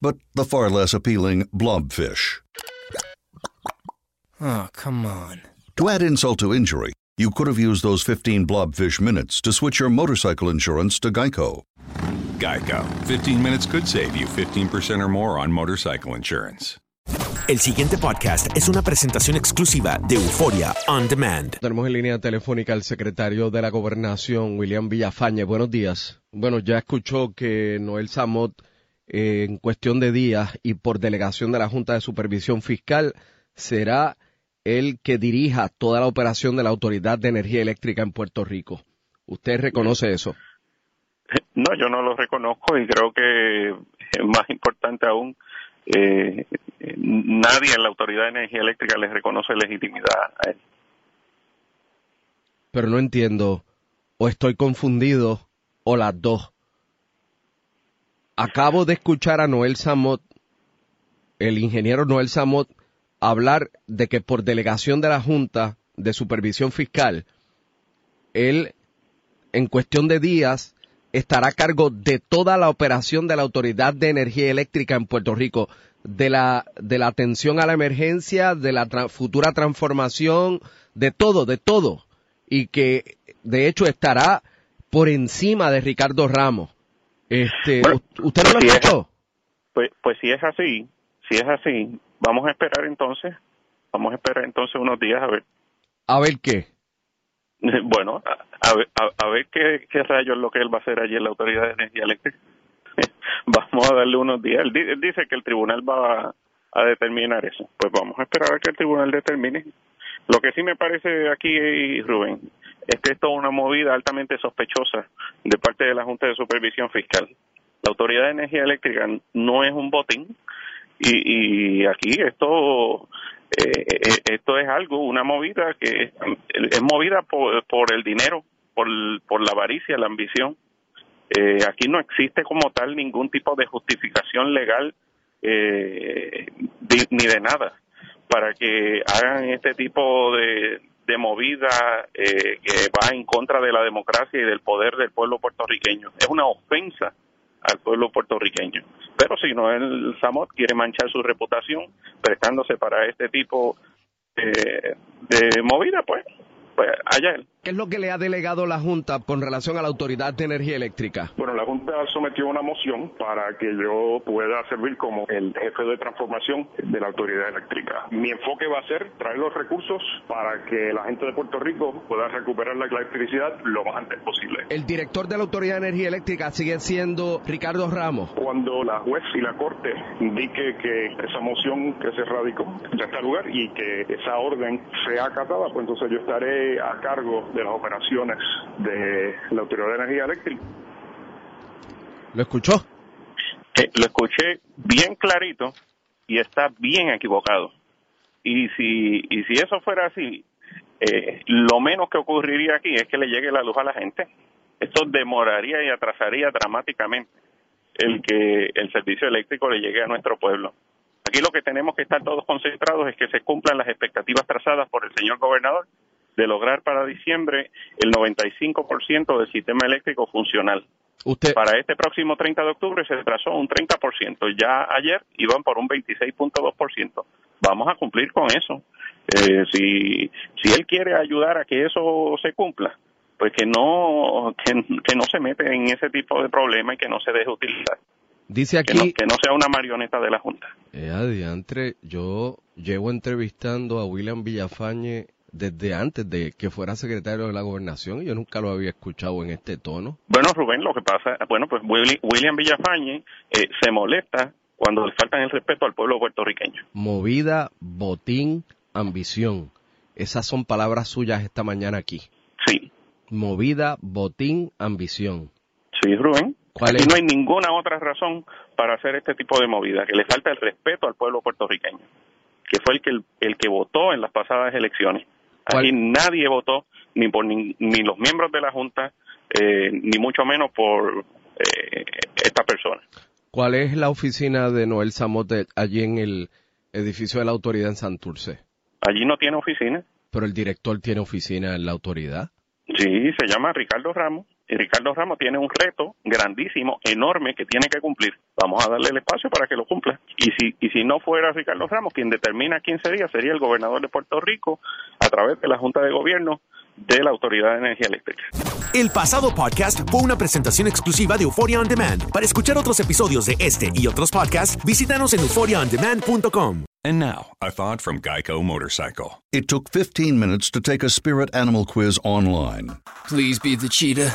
but the far less appealing blobfish. Oh, come on. To add insult to injury, you could have used those 15 blobfish minutes to switch your motorcycle insurance to Geico. Geico. 15 minutes could save you 15% or more on motorcycle insurance. El siguiente podcast es una presentación exclusiva de Euforia On Demand. Tenemos en línea telefónica al secretario de la Gobernación, William Villafañe. Buenos días. Bueno, ya escuchó que Noel Samot, eh, en cuestión de días y por delegación de la Junta de Supervisión Fiscal, será el que dirija toda la operación de la Autoridad de Energía Eléctrica en Puerto Rico. ¿Usted reconoce eso? No, yo no lo reconozco y creo que más importante aún, eh, nadie en la Autoridad de Energía Eléctrica le reconoce legitimidad a él. Pero no entiendo, o estoy confundido, o las dos. Acabo de escuchar a Noel Samot, el ingeniero Noel Samot, hablar de que por delegación de la Junta de Supervisión Fiscal, él, en cuestión de días, estará a cargo de toda la operación de la Autoridad de Energía Eléctrica en Puerto Rico, de la, de la atención a la emergencia, de la futura transformación, de todo, de todo. Y que, de hecho, estará por encima de Ricardo Ramos. Este, Bueno, ¿Usted no lo si es- escuchó? Pues, pues si es así, si es así, vamos a esperar entonces, vamos a esperar entonces unos días a ver, A ver qué. bueno, a, a ver, a, a ver qué, qué rayos es lo que él va a hacer allí en la Autoridad de Energía Eléctrica. vamos a darle unos días. Él, él dice que el tribunal va a, a determinar eso. Pues vamos a esperar a que el tribunal determine. Lo que sí me parece aquí, Rubén, es que esto es una movida altamente sospechosa de parte de la Junta de Supervisión Fiscal. La Autoridad de Energía Eléctrica no es un botín y, aquí esto eh, eh, esto es algo, una movida que es, movida por, por el dinero, por, por la avaricia, la ambición. Eh, aquí no existe como tal ningún tipo de justificación legal eh, ni de nada para que hagan este tipo de, de movida eh, que va en contra de la democracia y del poder del pueblo puertorriqueño. Es una ofensa al pueblo puertorriqueño. Pero si no, el Samot quiere manchar su reputación prestándose para este tipo de, de movida, pues, pues allá él. ¿Qué es lo que le ha delegado la Junta con relación a la Autoridad de Energía Eléctrica? Bueno, la Junta sometió una moción para que yo pueda servir como el jefe de transformación de la Autoridad Eléctrica. Mi enfoque va a ser traer los recursos para que la gente de Puerto Rico pueda recuperar la electricidad lo más antes posible. El director de la Autoridad de Energía Eléctrica sigue siendo Ricardo Ramos. Cuando la juez y la Corte indique que esa moción que se radicó ya está lugar y que esa orden sea acatada, pues entonces yo estaré a cargo de las operaciones de la Autoridad de Energía Eléctrica. ¿Lo escuchó? Eh, lo escuché bien clarito y está bien equivocado. Y si, y si eso fuera así, eh, lo menos que ocurriría aquí es que le llegue la luz a la gente. Esto demoraría y atrasaría dramáticamente el que el servicio eléctrico le llegue a nuestro pueblo. Aquí lo que tenemos que estar todos concentrados es que se cumplan las expectativas trazadas por el señor gobernador de lograr para diciembre el 95% del sistema eléctrico funcional. Usted... Para este próximo 30 de octubre se trazó un 30%. Ya ayer iban por un 26.2%. Vamos a cumplir con eso. Eh, si, si él quiere ayudar a que eso se cumpla, pues que no, que, que no se mete en ese tipo de problema y que no se deje utilizar. Dice aquí... Que no, que no sea una marioneta de la Junta. Eh, adiantre, yo llevo entrevistando a William Villafañe desde antes de que fuera secretario de la gobernación y yo nunca lo había escuchado en este tono. Bueno, Rubén, lo que pasa, bueno, pues William Villafañe eh, se molesta cuando le faltan el respeto al pueblo puertorriqueño. Movida, botín, ambición. Esas son palabras suyas esta mañana aquí. Sí. Movida, botín, ambición. Sí, Rubén. ¿Cuál Aquí es? no hay ninguna otra razón para hacer este tipo de movida, que le falta el respeto al pueblo puertorriqueño, que fue el que, el, el que votó en las pasadas elecciones. Aquí nadie votó, ni por ni, ni los miembros de la Junta, eh, ni mucho menos por eh, esta persona. ¿Cuál es la oficina de Noel Samote allí en el edificio de la autoridad en Santurce? Allí no tiene oficina. Pero el director tiene oficina en la autoridad. Sí, se llama Ricardo Ramos. Y Ricardo Ramos tiene un reto grandísimo, enorme, que tiene que cumplir. Vamos a darle el espacio para que lo cumpla. Y si, y si no fuera Ricardo Ramos, quien determina quién sería, sería el gobernador de Puerto Rico a través de la Junta de Gobierno de la Autoridad de Energía Eléctrica. El pasado podcast fue una presentación exclusiva de Euphoria On Demand. Para escuchar otros episodios de este y otros podcasts, visítanos en euphoriaondemand.com. And now, a thought from Geico Motorcycle. It took 15 minutes to take a spirit animal quiz online Please be the cheetah.